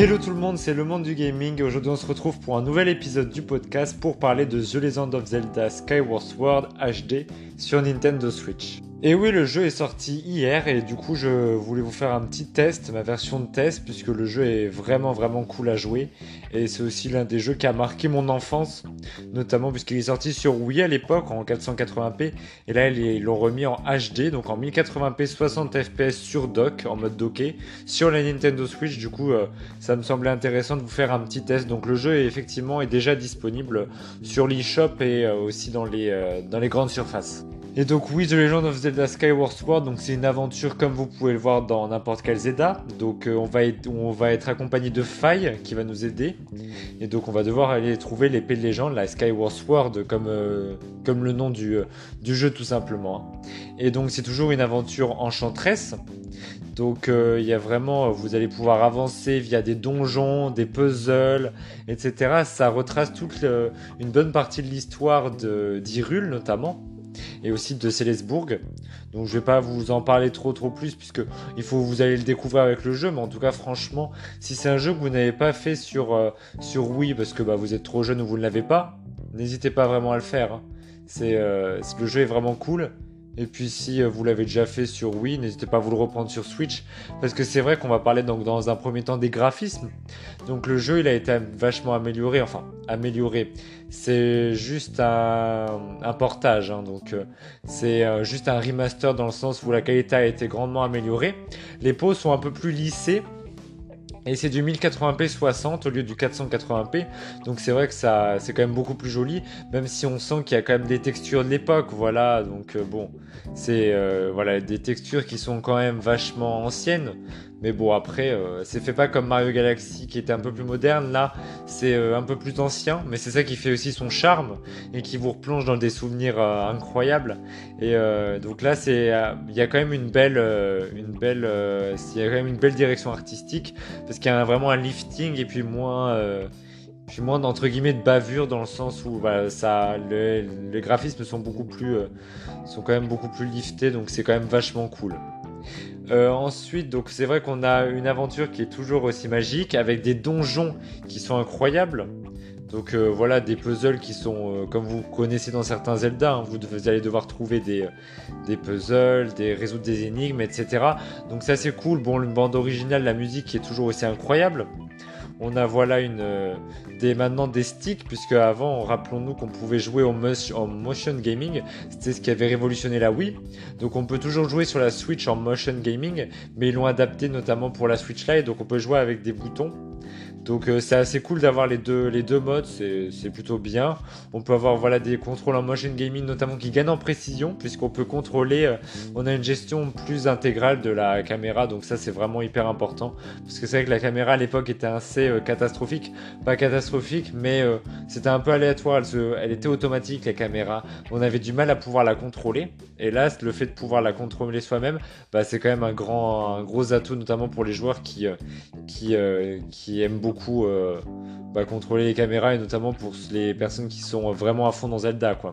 Hello tout le monde, c'est le monde du gaming. Aujourd'hui, on se retrouve pour un nouvel épisode du podcast pour parler de The Legend of Zelda Skyward Sword HD sur Nintendo Switch. Et oui, le jeu est sorti hier et du coup, je voulais vous faire un petit test, ma version de test, puisque le jeu est vraiment vraiment cool à jouer. Et c'est aussi l'un des jeux qui a marqué mon enfance, notamment puisqu'il est sorti sur Wii à l'époque en 480p. Et là, ils l'ont remis en HD, donc en 1080p 60 fps sur dock, en mode docké, sur la Nintendo Switch. Du coup, euh, ça me semblait intéressant de vous faire un petit test. Donc le jeu est effectivement est déjà disponible sur l'eShop et euh, aussi dans les, euh, dans les grandes surfaces. Et donc oui, The Legend of Zelda Skyward Sword, donc c'est une aventure comme vous pouvez le voir dans n'importe quel Zelda. Donc euh, on, va être, accompagné de Faille qui va nous aider. Et donc on va devoir aller trouver l'épée de légende, la Skyward Sword, comme, euh, comme le nom du, euh, du jeu tout simplement. Et donc c'est toujours une aventure enchanteresse. Donc il y a vraiment, vous allez pouvoir avancer via des donjons, des puzzles, etc. Ça retrace toute une bonne partie de l'histoire d'Hyrule notamment et aussi de Célesbourg. Donc je vais pas vous en parler trop trop plus puisque il faut vous allez le découvrir avec le jeu, mais en tout cas franchement, si c'est un jeu que vous n'avez pas fait sur euh, Wii parce que bah, vous êtes trop jeune ou vous ne l'avez pas, n'hésitez pas vraiment à le faire. Hein. Euh, le jeu est vraiment cool. Et puis si euh, vous l'avez déjà fait sur Wii, n'hésitez pas à vous le reprendre sur Switch. Parce que c'est vrai qu'on va parler donc dans un premier temps des graphismes. Donc le jeu il a été vachement amélioré. Enfin, amélioré. C'est juste un, portage. Hein. donc euh, c'est euh, juste un remaster dans le sens où la qualité a été grandement améliorée. Les peaux sont un peu plus lissées. Et c'est du 1080p 60 au lieu du 480p. Donc c'est vrai que ça, c'est quand même beaucoup plus joli, même si on sent qu'il y a quand même des textures de l'époque. Voilà, donc euh, bon, c'est euh, voilà des textures qui sont quand même vachement anciennes. Mais bon, après, euh, c'est fait pas comme Mario Galaxy qui était un peu plus moderne. Là, c'est euh, un peu plus ancien, mais c'est ça qui fait aussi son charme et qui vous replonge dans des souvenirs euh, incroyables. Et donc là, c'est, il y a quand même une belle, une belle, il y une belle direction artistique parce qu'il y a vraiment un lifting et puis moins moins d'entre guillemets de bavure dans le sens où bah, ça, les graphismes sont beaucoup plus, sont quand même beaucoup plus liftés, donc c'est quand même vachement cool. Euh, ensuite, donc c'est vrai qu'on a une aventure qui est toujours aussi magique, avec des donjons qui sont incroyables. Donc euh, voilà, des puzzles qui sont, euh, comme vous connaissez dans certains Zelda, hein, vous, allez devoir trouver des, des puzzles, des, résoudre des énigmes, etc. Donc c'est assez cool. Bon, une bande originale, la musique est toujours aussi incroyable. On a voilà une, euh, des, maintenant des sticks, puisque avant, rappelons-nous qu'on pouvait jouer en, motion gaming. C'était ce qui avait révolutionné la Wii. Donc on peut toujours jouer sur la Switch en motion gaming, mais ils l'ont adapté notamment pour la Switch Lite. Donc on peut jouer avec des boutons. Donc euh, c'est assez cool d'avoir les deux, les deux modes, c'est plutôt bien. On peut avoir voilà, des contrôles en motion gaming notamment qui gagnent en précision puisqu'on peut contrôler, euh, on a une gestion plus intégrale de la caméra. Donc ça c'est vraiment hyper important. Parce que c'est vrai que la caméra à l'époque était assez euh, catastrophique, pas catastrophique mais c'était un peu aléatoire, elle, elle, était automatique la caméra, on avait du mal à pouvoir la contrôler. Et là le fait de pouvoir la contrôler soi-même bah, c'est quand même un, grand, un gros atout notamment pour les joueurs qui, qui, qui aiment beaucoup euh, bah, contrôler les caméras et notamment pour les personnes qui sont vraiment à fond dans Zelda quoi.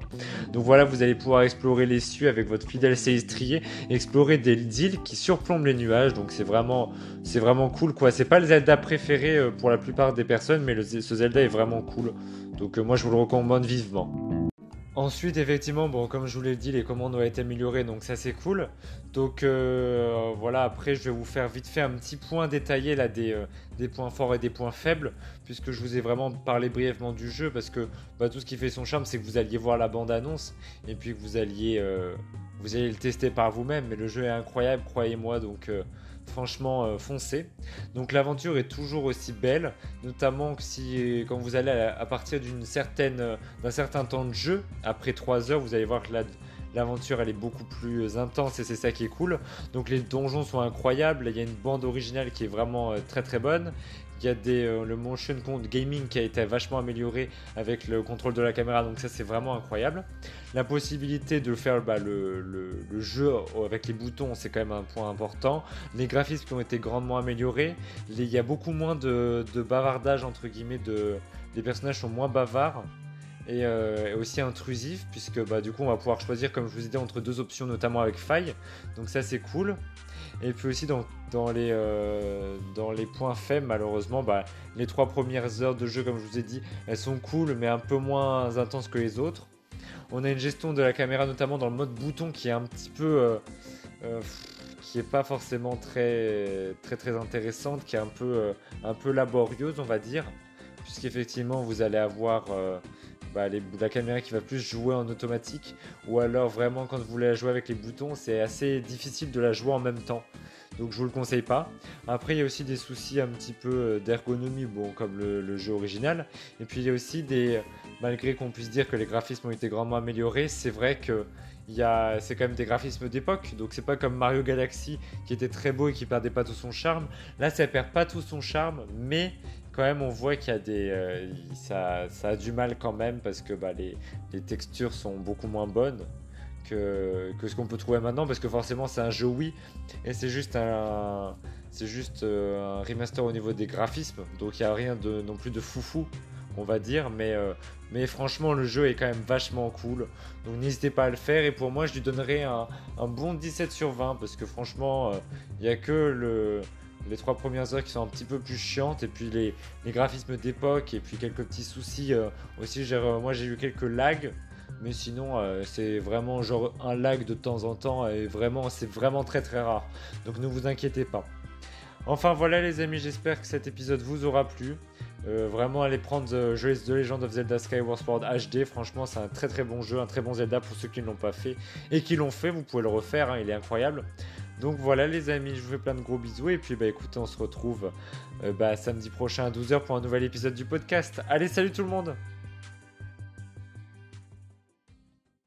Donc voilà, vous allez pouvoir explorer les cieux avec votre fidèle Célistrier, explorer des îles qui surplombent les nuages. Donc c'est vraiment c'est vraiment cool quoi. C'est pas le Zelda préféré euh, pour la plupart des personnes, mais ce Zelda est vraiment cool. Donc euh, moi je vous le recommande vivement. Ensuite, effectivement, bon, comme je vous l'ai dit, les commandes ont été améliorées, donc ça c'est cool. Donc euh, voilà, après je vais vous faire vite fait un petit point détaillé là des, euh, des, points forts et des points faibles, puisque je vous ai vraiment parlé brièvement du jeu, parce que bah, tout ce qui fait son charme, c'est que vous alliez voir la bande-annonce, et puis que vous alliez, euh, vous alliez le tester par vous-même, mais le jeu est incroyable, croyez-moi, donc franchement euh, foncez. Donc l'aventure est toujours aussi belle, notamment si quand vous allez à, partir d'une certaine euh, d'un certain temps de jeu, après 3 heures, vous allez voir que l'aventure elle est beaucoup plus intense et c'est ça qui est cool. Donc les donjons sont incroyables, il y a une bande originale qui est vraiment euh, très très bonne. Il y a euh, le motion gaming qui a été vachement amélioré avec le contrôle de la caméra, donc ça c'est vraiment incroyable. La possibilité de faire bah, le, jeu avec les boutons, c'est quand même un point important. Les graphismes qui ont été grandement améliorés. il y a beaucoup moins de, de bavardage, entre guillemets, de, les personnages sont moins bavards. Euh, et, aussi intrusifs puisque bah, du coup on va pouvoir choisir comme je vous ai dit entre deux options notamment avec faille. Donc ça c'est cool. Et puis aussi dans, les, euh, dans les points faibles, malheureusement, bah, les trois premières heures de jeu, comme je vous ai dit, elles sont cool, mais un peu moins intenses que les autres. On a une gestion de la caméra, notamment dans le mode bouton, qui est un petit peu... Euh, qui est pas forcément très très très intéressante, qui est un peu, un peu laborieuse, on va dire, puisqu'effectivement vous allez avoir bah, la caméra qui va plus jouer en automatique, ou alors vraiment quand vous voulez la jouer avec les boutons, c'est assez difficile de la jouer en même temps. Donc je vous le conseille pas. Après il y a aussi des soucis un petit peu euh, d'ergonomie, bon comme le, jeu original. Et puis il y a aussi des, malgré qu'on puisse dire que les graphismes ont été grandement améliorés, c'est vrai que c'est quand même des graphismes d'époque, donc c'est pas comme Mario Galaxy qui était très beau et qui perdait pas tout son charme. Là, ça perd pas tout son charme, mais quand même, on voit qu'il y a des, euh, ça, a du mal quand même parce que bah, les, textures sont beaucoup moins bonnes que, ce qu'on peut trouver maintenant, parce que forcément, c'est un jeu oui et c'est juste un, c'est juste euh, un remaster au niveau des graphismes, donc il n'y a rien de non plus de foufou on va dire, mais, euh, mais franchement le jeu est quand même vachement cool, donc n'hésitez pas à le faire, et pour moi je lui donnerai un, un bon 17 sur 20, parce que franchement il n'y a que le, les trois premières heures qui sont un petit peu plus chiantes et puis les, graphismes d'époque et puis quelques petits soucis euh, aussi moi j'ai eu quelques lags mais sinon euh, c'est vraiment genre un lag de temps en temps et vraiment c'est vraiment très très rare. Donc ne vous inquiétez pas. Enfin voilà les amis j'espère que cet épisode vous aura plu. Euh, vraiment allez prendre The, The Legend of Zelda Skyward Sword HD franchement c'est un très très bon jeu un très bon Zelda pour ceux qui ne l'ont pas fait et qui l'ont fait. Vous pouvez le refaire hein, il est incroyable donc voilà les amis, je vous fais plein de gros bisous et puis bah écoutez, on se retrouve euh, bah, samedi prochain à 12h pour un nouvel épisode du podcast. Allez, salut tout le monde